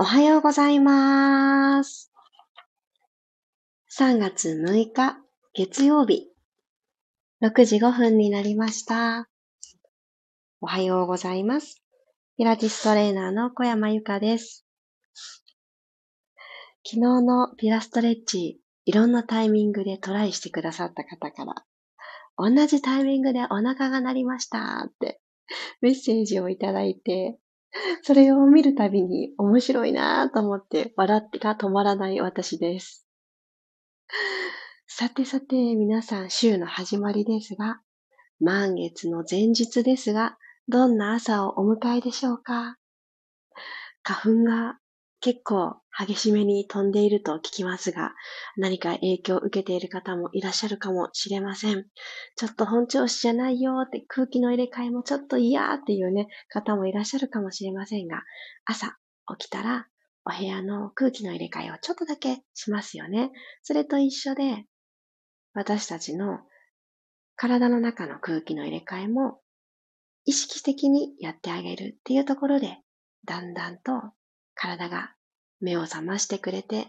おはようございます。3月6日、月曜日、6時5分になりました。おはようございます。ピラティストレーナーの小山由かです。昨日のピラストレッチ、いろんなタイミングでトライしてくださった方から、同じタイミングでお腹が鳴りましたってメッセージをいただいて、それを見るたびに面白いなぁと思って笑ってが止まらない私です。さてさて皆さん週の始まりですが、満月の前日ですが、どんな朝をお迎えでしょうか？花粉が結構激しめに飛んでいると聞きますが、何か影響を受けている方もいらっしゃるかもしれません。ちょっと本調子じゃないよって空気の入れ替えもちょっと嫌っていうね、方もいらっしゃるかもしれませんが、朝起きたらお部屋の空気の入れ替えをちょっとだけしますよね。それと一緒で、私たちの体の中の空気の入れ替えも意識的にやってあげるっていうところで、だんだんと体が目を覚ましてくれて、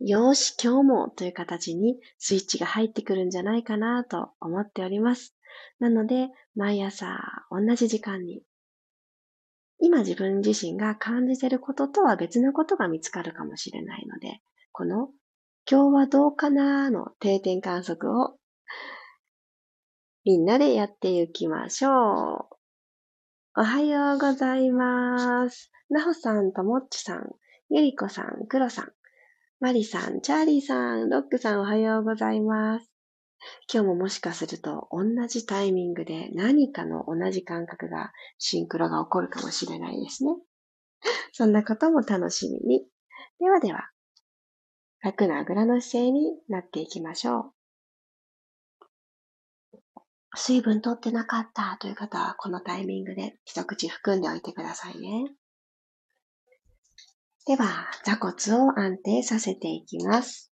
よーし、今日もという形にスイッチが入ってくるんじゃないかなと思っております。なので、毎朝同じ時間に、今自分自身が感じていることとは別のことが見つかるかもしれないので、この今日はどうかなの定点観測をみんなでやっていきましょう。おはようございます。なほさんともっちさん、ゆりこさん、くろさん、まりさん、チャーリーさん、ロックさんおはようございます。今日ももしかすると同じタイミングで何かの同じ感覚がシンクロが起こるかもしれないですね。そんなことも楽しみに。ではでは、楽なあぐらの姿勢になっていきましょう。水分取ってなかったという方は、このタイミングで一口含んでおいてくださいね。では、座骨を安定させていきます。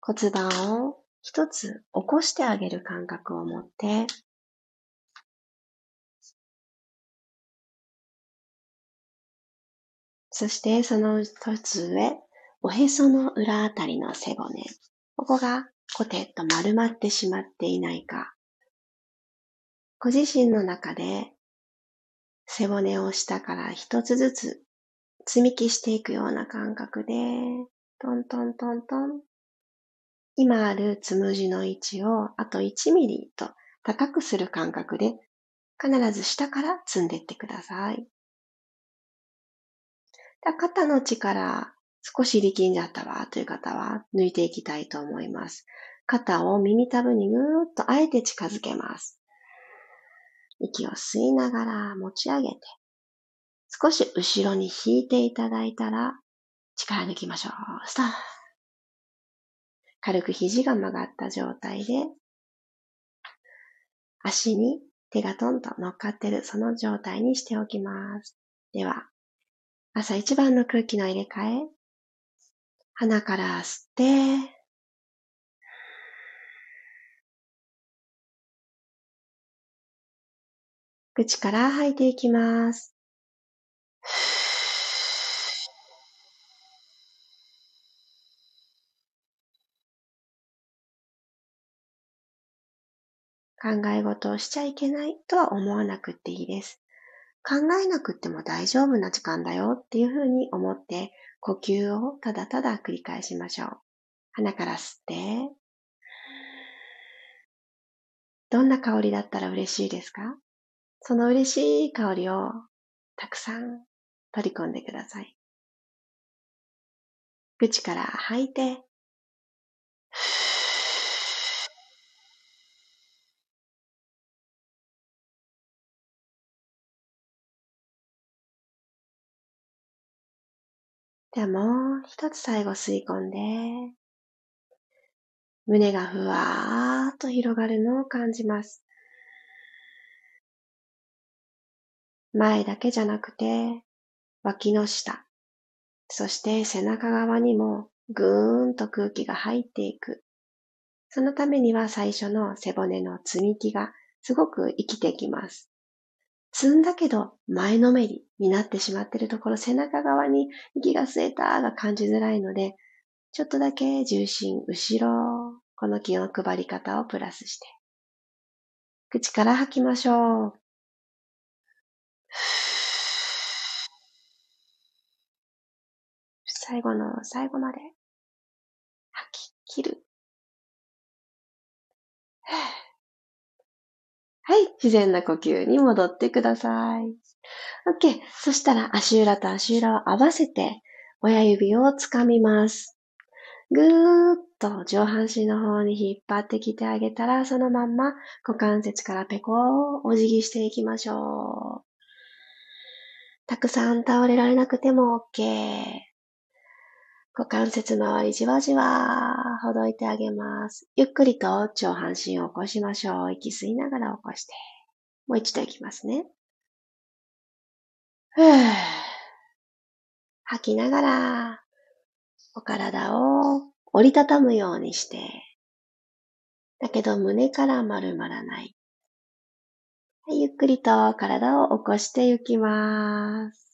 骨盤を一つ起こしてあげる感覚を持って、そしてその一つ上、おへその裏あたりの背骨。ここがコテッと丸まってしまっていないか。ご自身の中で背骨を下から一つずつ積み木していくような感覚で、トントントントン。今あるつむじの位置をあと1ミリと高くする感覚で必ず下から積んでいってください。肩の力少し力んじゃったわという方は抜いていきたいと思います。肩を耳たぶにぐーっとあえて近づけます。息を吸いながら持ち上げて、少し後ろに引いていただいたら力抜きましょう。スター軽く肘が曲がった状態で、足に手がトンと乗っかってるその状態にしておきます。では、朝一番の空気の入れ替え、鼻から吸って、口から吐いていきます。考え事をしちゃいけないとは思わなくていいです。考えなくても大丈夫な時間だよっていうふうに思って呼吸をただただ繰り返しましょう。鼻から吸って、どんな香りだったら嬉しいですか？その嬉しい香りをたくさん取り込んでください。口から吐いて、ではもう一つ最後吸い込んで、胸がふわーっと広がるのを感じます。前だけじゃなくて、脇の下、そして背中側にもぐーんと空気が入っていく。そのためには最初の背骨の積み木がすごく生きてきます。積んだけど前のめりになってしまっているところ、背中側に息が吸えたが感じづらいので、ちょっとだけ重心後ろ、この気の配り方をプラスして。口から吐きましょう。最後の最後まで吐き切る。はい、自然な呼吸に戻ってください。OK。そしたら足裏と足裏を合わせて親指をつかみます。ぐーっと上半身の方に引っ張ってきてあげたら、そのまんま股関節からペコーお辞儀していきましょう。たくさん倒れられなくても OK。股関節周りじわじわほどいてあげます。ゆっくりと上半身を起こしましょう。息吸いながら起こして。もう一度いきますね。ふぅ。吐きながら、お体を折りたたむようにして、だけど胸から丸まらない。ゆっくりと体を起こしていきます。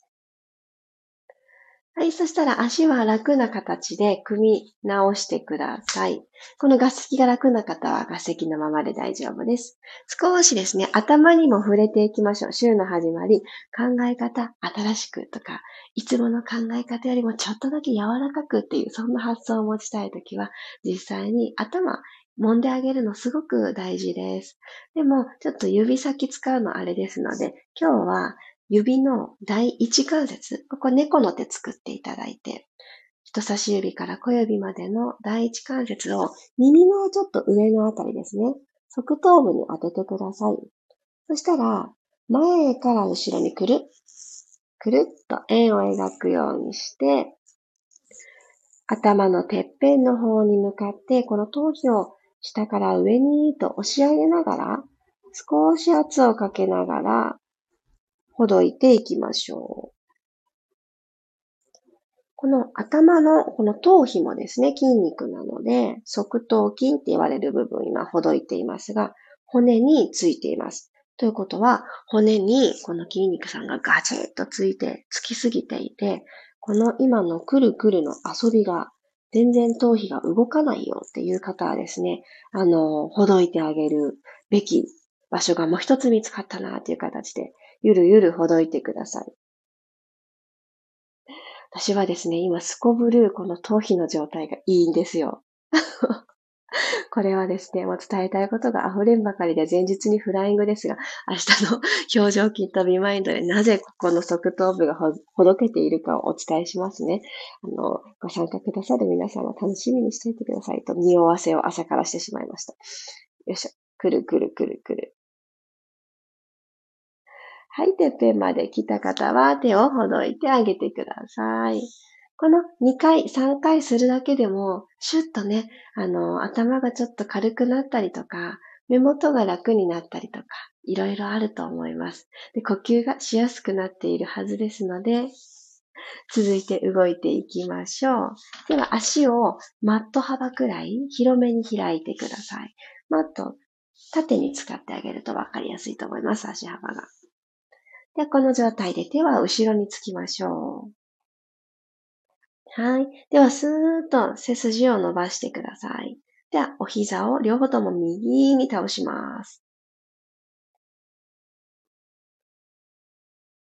はい、そしたら足は楽な形で組み直してください。この合席が楽な方は合席のままで大丈夫です。少しですね、頭にも触れていきましょう。週の始まり、考え方、新しくとか、いつもの考え方よりもちょっとだけ柔らかくっていう、そんな発想を持ちたいときは、実際に頭、揉んであげるのすごく大事です。でも、ちょっと指先使うのあれですので、今日は指の第一関節、ここ猫の手作っていただいて、人差し指から小指までの第一関節を耳のちょっと上のあたりですね。側頭部に当ててください。そしたら、前から後ろにくる、くるっと円を描くようにして、頭のてっぺんの方に向かって、この頭皮を下から上にと押し上げながら、少し圧をかけながら、ほどいていきましょう。この頭のこの頭皮もですね、筋肉なので、側頭筋って言われる部分今ほどいていますが、骨についています。ということは、骨にこの筋肉さんがガチッとついて、つきすぎていて、この今のくるくるの遊びが全然頭皮が動かないよっていう方はですね、あの、ほどいてあげるべき場所がもう一つ見つかったなっていう形で、ゆるゆるほどいてください。私はですね、今すこぶるこの頭皮の状態がいいんですよ。これはですね、もう伝えたいことが溢れんばかりで前日にフライングですが、明日の 表情筋とビマインドでなぜここの側頭部がほどけているかをお伝えしますね。あの、ご参加くださる皆様楽しみにしていてくださいと、匂わせを朝からしてしまいました。よいしょ。くるくるくるくる。はい、てっぺんまで来た方は手をほどいてあげてください。この2回、3回するだけでも、シュッとね、あの、頭がちょっと軽くなったりとか、目元が楽になったりとか、いろいろあると思います。で、呼吸がしやすくなっているはずですので、続いて動いていきましょう。では、足をマット幅くらい広めに開いてください。マット、縦に使ってあげると分かりやすいと思います、足幅が。で、この状態で手は後ろにつきましょう。はい。では、スーッと背筋を伸ばしてください。では、お膝を両方とも右に倒します。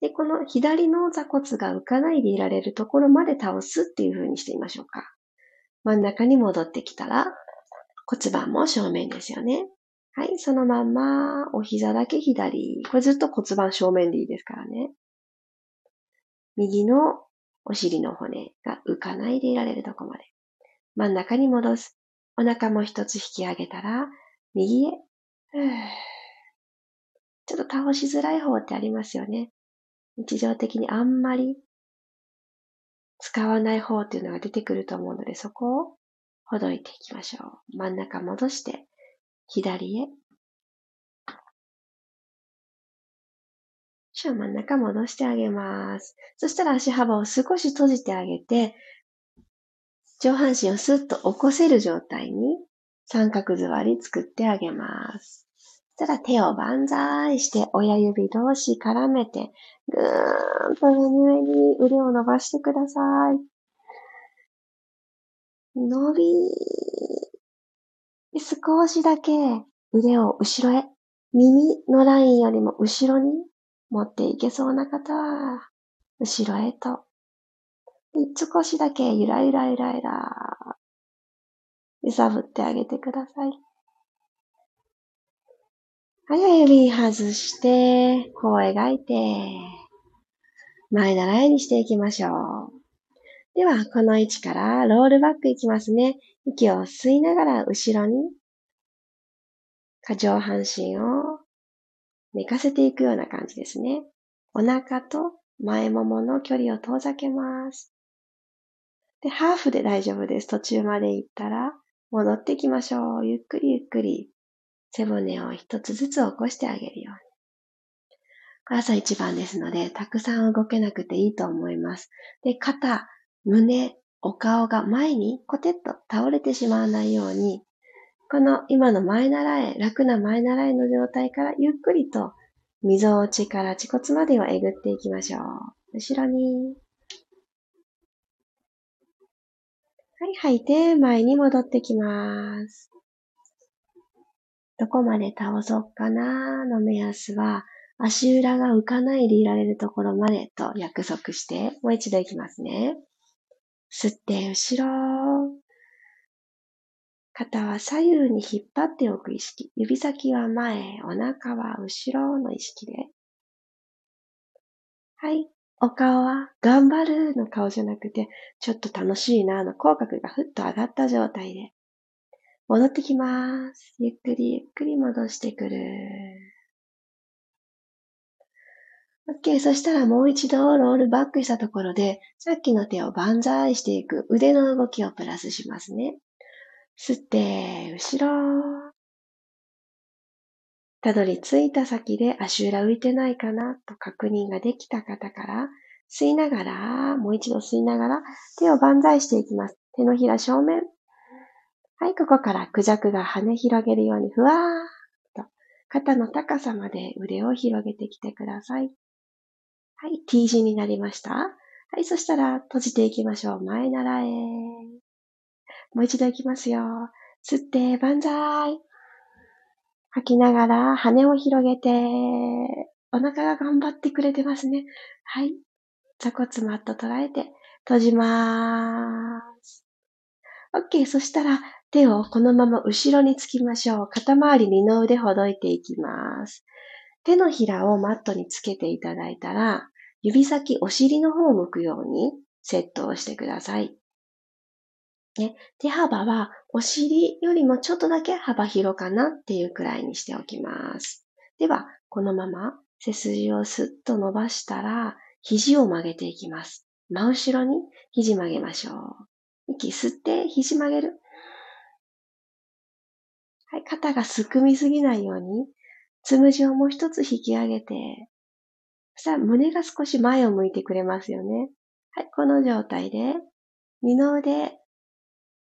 で、この左の座骨が浮かないでいられるところまで倒すっていう風にしてみましょうか。真ん中に戻ってきたら骨盤も正面ですよね。はい、そのまんま、お膝だけ左。これずっと骨盤正面でいいですからね。右のお尻の骨が浮かないでいられるとこまで。真ん中に戻す。お腹も一つ引き上げたら、右へ。ちょっと倒しづらい方ってありますよね。日常的にあんまり使わない方っていうのが出てくると思うので、そこをほどいていきましょう。真ん中戻して、左へ。足を真ん中戻してあげます。そしたら足幅を少し閉じてあげて、上半身をスッと起こせる状態に三角座り作ってあげます。そしたら手を万歳して親指同士絡めて、ぐーんと上に上に腕を伸ばしてください。伸び少しだけ腕を後ろへ、耳のラインよりも後ろに持っていけそうな方は、後ろへと。少しだけゆらゆらゆらゆら、揺さぶってあげてください。はい、指外して、こう描いて、前習いにしていきましょう。では、この位置からロールバックいきますね。息を吸いながら後ろに、下上半身を寝かせていくような感じですね。お腹と前ももの距離を遠ざけます。で、ハーフで大丈夫です。途中まで行ったら戻ってきましょう。ゆっくりゆっくり背骨を一つずつ起こしてあげるように。朝一番ですので、たくさん動けなくていいと思います。で、肩、胸、お顔が前にコテッと倒れてしまわないように、この今の前習い、楽な前習いの状態からゆっくりと溝落ちから恥骨までをえぐっていきましょう。後ろに。はい、吐いて前に戻ってきます。どこまで倒そうかなの目安は、足裏が浮かないでいられるところまでと約束して、もう一度いきますね。吸って後ろ。肩は左右に引っ張っておく意識。指先は前、お腹は後ろの意識で。はい。お顔は頑張るの顔じゃなくて、ちょっと楽しいなの口角がふっと上がった状態で。戻ってきます。ゆっくりゆっくり戻してくる。OK。そしたらもう一度ロールバックしたところで、さっきの手を万歳していく腕の動きをプラスしますね。吸って、後ろ。たどり着いた先で足裏浮いてないかなと確認ができた方から、吸いながら、もう一度吸いながら、手を万歳していきます。手のひら正面。はい、ここからクジャクが羽広げるようにふわーっと肩の高さまで腕を広げてきてください。はい、T 字になりました。はい、そしたら閉じていきましょう。前習え。もう一度いきますよ。吸って、万歳。吐きながら羽を広げて、お腹が頑張ってくれてますね。はい。座骨マット捉えて、閉じまーす。OK。そしたら、手をこのまま後ろにつきましょう。肩周り二の腕ほどいていきます。手のひらをマットにつけていただいたら、指先お尻の方を向くようにセットをしてください。ね、手幅はお尻よりもちょっとだけ幅広かなっていうくらいにしておきます。では、このまま背筋をスッと伸ばしたら、肘を曲げていきます。真後ろに肘曲げましょう。息吸って肘曲げる。はい、肩がすくみすぎないように、つむじをもう一つ引き上げて、そしたら胸が少し前を向いてくれますよね。はい、この状態で、二の腕、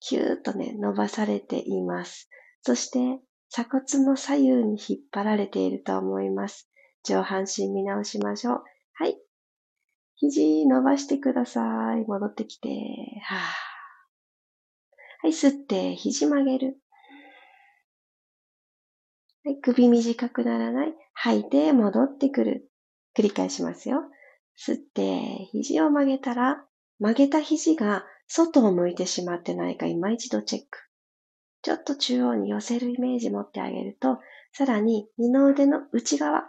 キューッとね、伸ばされています。そして、鎖骨の左右に引っ張られていると思います。上半身見直しましょう。はい。肘伸ばしてください。戻ってきて。ははい、吸って、肘曲げる。はい、首短くならない。吐いて戻ってくる。繰り返しますよ。吸って、肘を曲げたら、曲げた肘が外を向いてしまってないか今一度チェック。ちょっと中央に寄せるイメージ持ってあげると、さらに二の腕の内側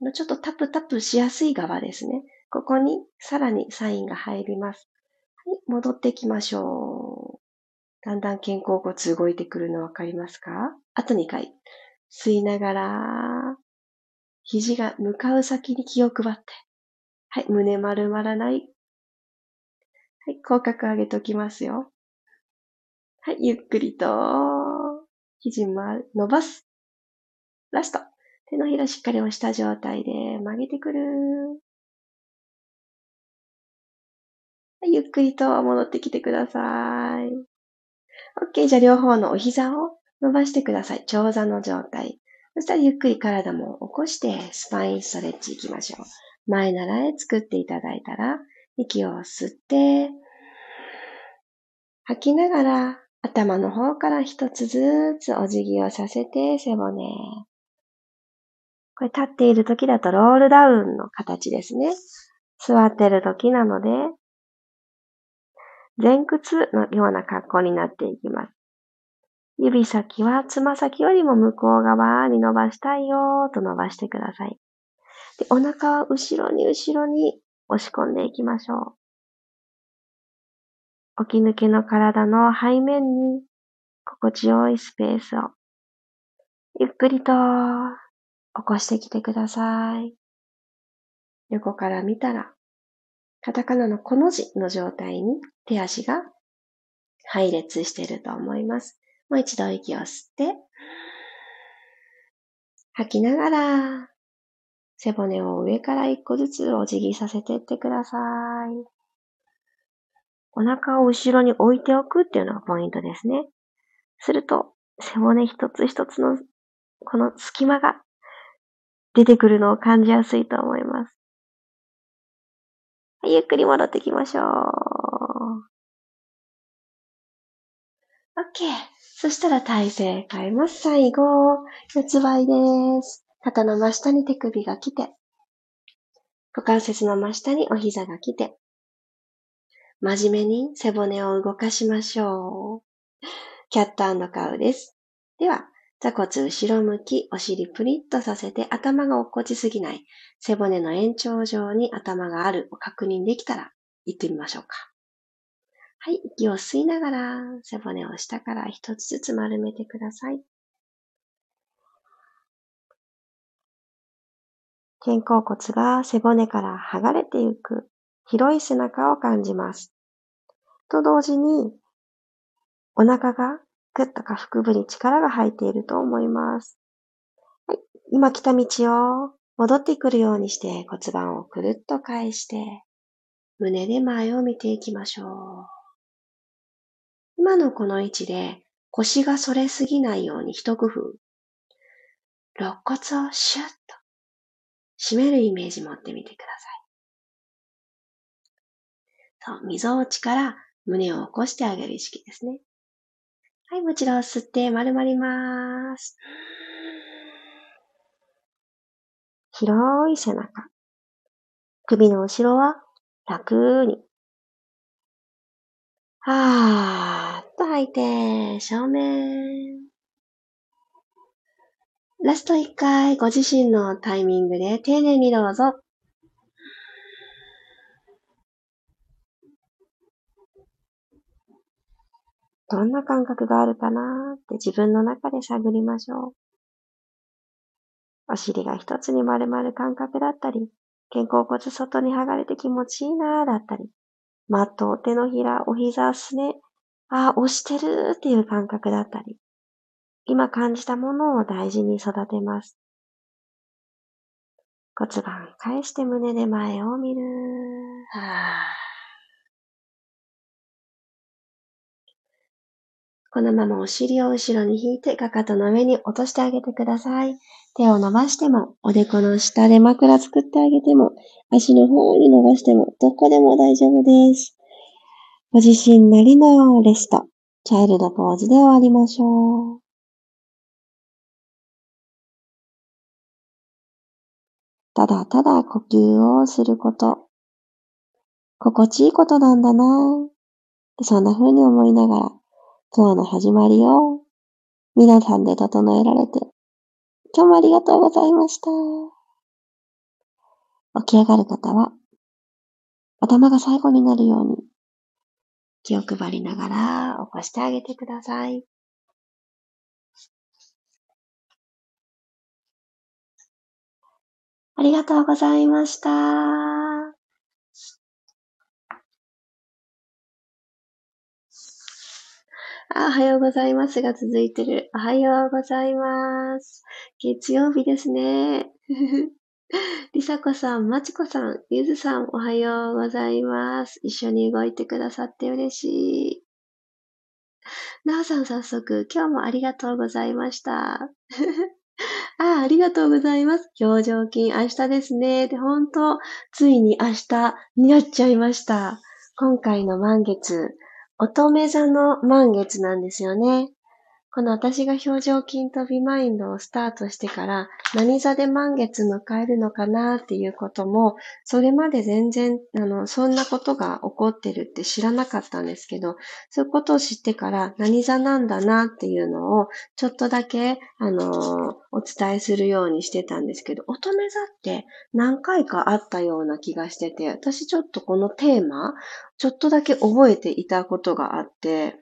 のちょっとタプタプしやすい側ですね。ここにさらにサインが入ります。はい、戻っていきましょう。だんだん肩甲骨動いてくるのわかりますか？あと2回。吸いながら、肘が向かう先に気を配って。はい、胸丸まらない。はい、口角上げときますよ。はい、ゆっくりと、肘ま、伸ばす。ラスト。手のひらしっかり押した状態で曲げてくる。はい、ゆっくりと戻ってきてください。OK。じゃあ両方のお膝を伸ばしてください。長座の状態。そしたらゆっくり体も起こしてスパインストレッチ行きましょう。前習い作っていただいたら、息を吸って、吐きながら頭の方から一つずつお辞儀をさせて背骨。これ立っている時だとロールダウンの形ですね。座っている時なので、前屈のような格好になっていきます。指先はつま先よりも向こう側に伸ばしたいよと伸ばしてください。でお腹は後ろに後ろに押し込んでいきましょう。起き抜けの体の背面に心地よいスペースをゆっくりと起こしてきてください。横から見たら、カタカナのこの字の状態に手足が配列していると思います。もう一度息を吸って、吐きながら、背骨を上から一個ずつお辞儀させていってください。お腹を後ろに置いておくっていうのがポイントですね。すると、背骨一つ一つのこの隙間が出てくるのを感じやすいと思います。はいゆっくり戻ってきましょう。OK。そしたら体勢変えます。最後、四つ倍です。肩の真下に手首が来て、股関節の真下にお膝が来て、真面目に背骨を動かしましょう。キャットカウです。では、座骨後ろ向き、お尻プリッとさせて頭が落っこちすぎない。背骨の延長上に頭があるを確認できたら行ってみましょうか。はい、息を吸いながら背骨を下から一つずつ丸めてください。肩甲骨が背骨から剥がれていく広い背中を感じます。と同時にお腹がぐっと下腹部に力が入っていると思います。はい、今来た道を戻ってくるようにして骨盤をくるっと返して胸で前を見ていきましょう。今のこの位置で腰が反れすぎないように一工夫。肋骨をシュッと締めるイメージ持ってみてください。そう、溝落ちから胸を起こしてあげる意識ですね。はい、もちろん吸って丸まります。広い背中。首の後ろは楽にはーっと吐いて、正面。ラスト一回、ご自身のタイミングで丁寧にどうぞ。どんな感覚があるかなって自分の中で探りましょう。お尻が一つに丸まる感覚だったり、肩甲骨外に剥がれて気持ちいいなだったり、マット、手のひら、お膝、すね、ああ、押してるっていう感覚だったり、今感じたものを大事に育てます。骨盤返して胸で前を見る。このままお尻を後ろに引いて、かかとの上に落としてあげてください。手を伸ばしても、おでこの下で枕作ってあげても、足の方に伸ばしても、どこでも大丈夫です。ご自身なりのレスト、チャイルドポーズで終わりましょう。ただただ呼吸をすること。心地いいことなんだなそんな風に思いながら、今日の始まりを皆さんで整えられて今日もありがとうございました。起き上がる方は、頭が最後になるように、気を配りながら起こしてあげてください。ありがとうございました。あ、おはようございますが続いてる。おはようございます。月曜日ですね。りさこさん、まちこさん、ゆずさん、おはようございます。一緒に動いてくださって嬉しい。なおさん、早速、今日もありがとうございました。あ あ、りがとうございます。表情筋明日ですね。で、本当ついに明日になっちゃいました。今回の満月、乙女座の満月なんですよね。この私が表情筋とビマインドをスタートしてから何座で満月迎えるのかなっていうことも、それまで全然、あの、そんなことが起こってるって知らなかったんですけど、そういうことを知ってから何座なんだなっていうのをちょっとだけ、あの、お伝えするようにしてたんですけど、乙女座って何回かあったような気がしてて、私ちょっとこのテーマ、ちょっとだけ覚えていたことがあって、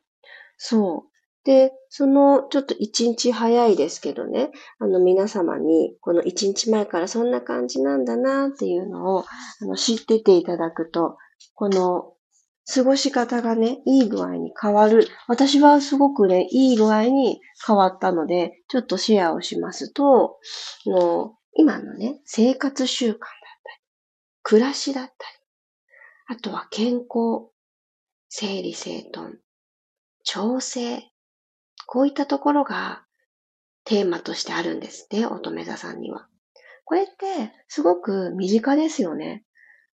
そう。で、そのちょっと一日早いですけどね、あの皆様にこの一日前からそんな感じなんだなっていうのをあの知ってていただくと、この過ごし方がね、いい具合に変わる。私はすごくね、いい具合に変わったので、ちょっとシェアをしますと、の今のね、生活習慣だったり、暮らしだったり、あとは健康、整理整頓、調整、こういったところがテーマとしてあるんですね、乙女座さんには。これってすごく身近ですよね。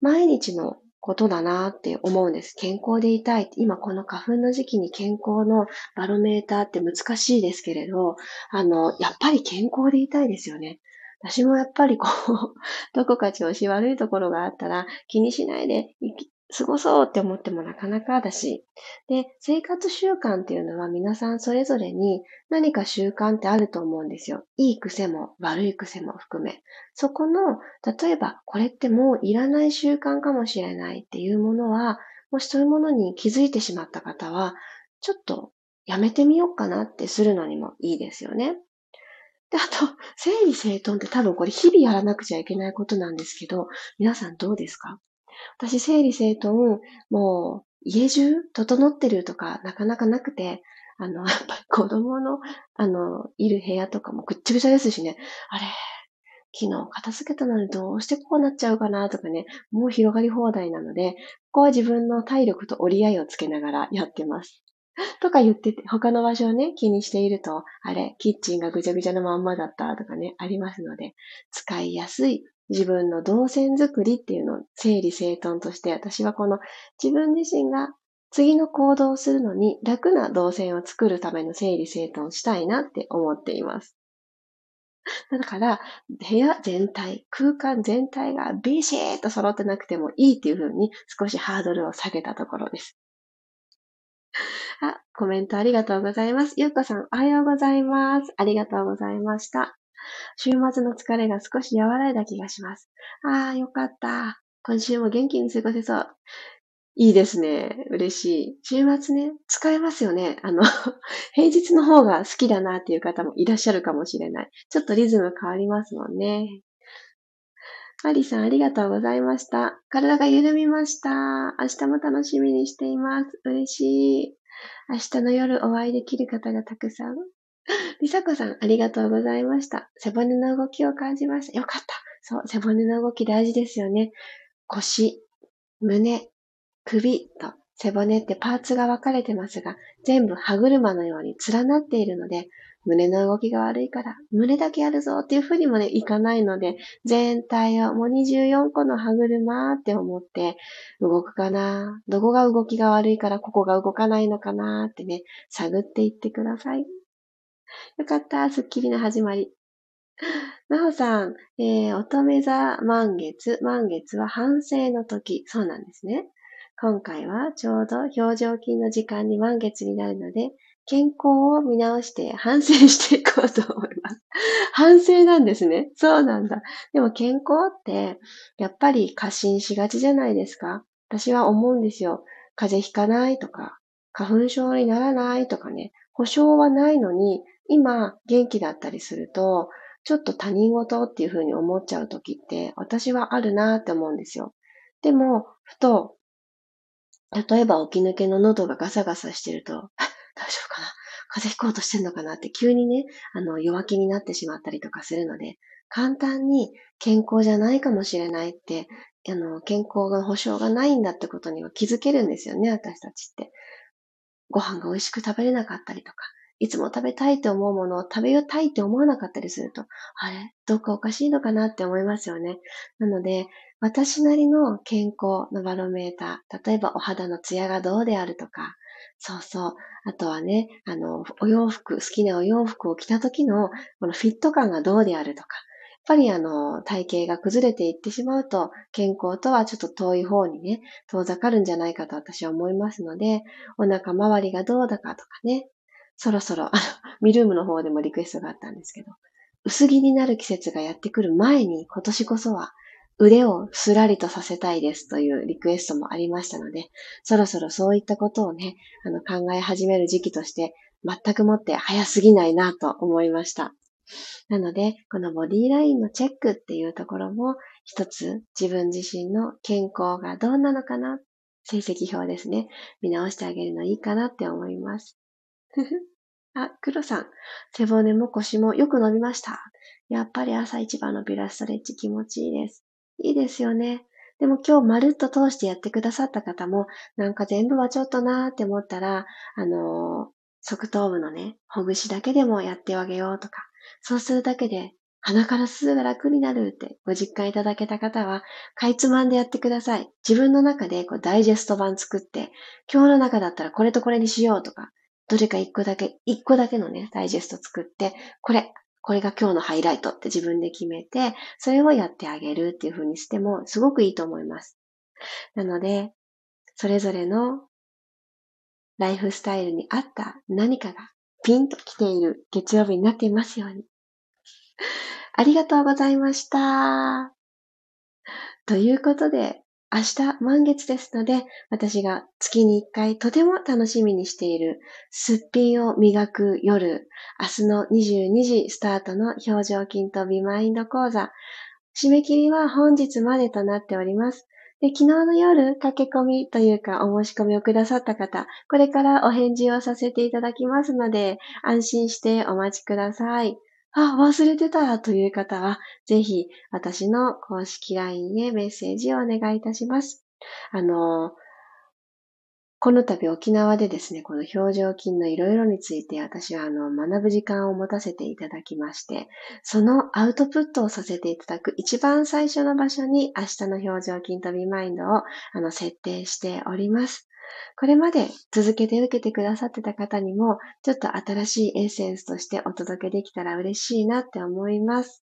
毎日のことだなって思うんです。健康でいたい。今この花粉の時期に健康のバロメーターって難しいですけれど、あの、やっぱり健康でいたいですよね。私もやっぱりこう、どこか調子悪いところがあったら気にしないで過ごそうって思ってもなかなかだし。で、生活習慣っていうのは皆さんそれぞれに何か習慣ってあると思うんですよ。いい癖も悪い癖も含め。そこの、例えばこれってもういらない習慣かもしれないっていうものは、もしそういうものに気づいてしまった方は、ちょっとやめてみようかなってするのにもいいですよね。で、あと、整理整頓って多分これ日々やらなくちゃいけないことなんですけど、皆さんどうですか？私、整理整頓、もう、家中整ってるとか、なかなかなくて、あの、やっぱり子供の、あの、いる部屋とかもぐっちゃぐちゃですしね。あれ、昨日片付けたのにどうしてこうなっちゃうかなとかね、もう広がり放題なので、ここは自分の体力と折り合いをつけながらやってます。とか言ってて、他の場所をね、気にしていると、あれ、キッチンがぐちゃぐちゃのまんまだったとかね、ありますので、使いやすい自分の動線作りっていうのを整理整頓として私はこの自分自身が次の行動をするのに楽な動線を作るための整理整頓したいなって思っています。だから、部屋全体、空間全体がビシーッと揃ってなくてもいいっていう風に少しハードルを下げたところです。あ、コメントありがとうございます。ゆうこさん、おはようございます。ありがとうございました。週末の疲れが少し和らいだ気がします。ああ、よかった。今週も元気に過ごせそう。いいですね。嬉しい。週末ね、使えますよね。あの、平日の方が好きだなっていう方もいらっしゃるかもしれない。ちょっとリズム変わりますもんね。マリさん、ありがとうございました。体が緩みました。明日も楽しみにしています。嬉しい。明日の夜お会いできる方がたくさんりさこさん、ありがとうございました。背骨の動きを感じました。よかった。そう、背骨の動き大事ですよね。腰、胸、首と背骨ってパーツが分かれてますが、全部歯車のように連なっているので、胸の動きが悪いから、胸だけやるぞっていうふうにもね、いかないので、全体をもう24個の歯車って思って動くかなどこが動きが悪いからここが動かないのかなってね、探っていってください。よかった。すっきりの始まり。なほさん、えー、乙女座満月。満月は反省の時。そうなんですね。今回はちょうど表情筋の時間に満月になるので、健康を見直して反省していこうと思います。反省なんですね。そうなんだ。でも健康って、やっぱり過信しがちじゃないですか。私は思うんですよ。風邪ひかないとか、花粉症にならないとかね、保証はないのに、今元気だったりすると、ちょっと他人事っていうふうに思っちゃう時って私はあるなって思うんですよ。でも、ふと、例えば起き抜けの喉がガサガサしてると、大丈夫かな？風邪ひこうとしてんのかなって急にね、あの、弱気になってしまったりとかするので、簡単に健康じゃないかもしれないって、あの、健康が保証がないんだってことには気づけるんですよね、私たちって。ご飯が美味しく食べれなかったりとか、いつも食べたいって思うものを食べたいって思わなかったりすると、あれ？どっかおかしいのかなって思いますよね。なので、私なりの健康のバロメーター、例えばお肌のツヤがどうであるとか、そうそう。あとはね、あの、お洋服、好きなお洋服を着た時の、このフィット感がどうであるとか、やっぱりあの、体型が崩れていってしまうと、健康とはちょっと遠い方にね、遠ざかるんじゃないかと私は思いますので、お腹周りがどうだかとかね、そろそろ、あの、ミルームの方でもリクエストがあったんですけど、薄着になる季節がやってくる前に今年こそは腕をすらりとさせたいですというリクエストもありましたので、そろそろそういったことをね、あの考え始める時期として全くもって早すぎないなと思いました。なので、このボディラインのチェックっていうところも、一つ自分自身の健康がどうなのかな、成績表ですね。見直してあげるのいいかなって思います。あ、黒さん。背骨も腰もよく伸びました。やっぱり朝一番のビラストレッチ気持ちいいです。いいですよね。でも今日まるっと通してやってくださった方も、なんか全部はちょっとなーって思ったら、あのー、側頭部のね、ほぐしだけでもやってあげようとか、そうするだけで鼻から吸うが楽になるってご実感いただけた方は、かいつまんでやってください。自分の中でこうダイジェスト版作って、今日の中だったらこれとこれにしようとか、どれか一個だけ、一個だけのね、ダイジェスト作って、これ、これが今日のハイライトって自分で決めて、それをやってあげるっていう風にしてもすごくいいと思います。なので、それぞれのライフスタイルに合った何かがピンと来ている月曜日になっていますように。ありがとうございました。ということで、明日満月ですので、私が月に一回とても楽しみにしているすっぴんを磨く夜、明日の22時スタートの表情筋とビマインド講座、締め切りは本日までとなっております。で、昨日の夜、駆け込みというか、お申し込みをくださった方、これからお返事をさせていただきますので、安心してお待ちください。あ、忘れてたという方は、ぜひ私の公式 LINE へメッセージをお願いいたします。あの、この度沖縄でですね、この表情筋のいろいろについて私はあの学ぶ時間を持たせていただきまして、そのアウトプットをさせていただく一番最初の場所に明日の表情筋とビマインドをあの設定しております。これまで続けて受けてくださってた方にも、ちょっと新しいエッセンスとしてお届けできたら嬉しいなって思います。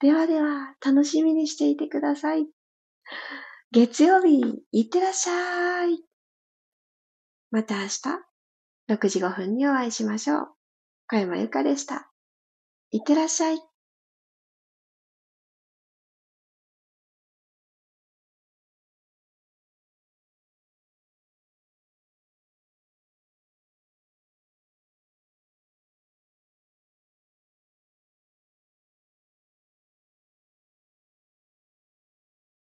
ではでは、楽しみにしていてください。月曜日、いってらっしゃい。また明日、6時5分にお会いしましょう。小山由かでした。いってらっしゃい。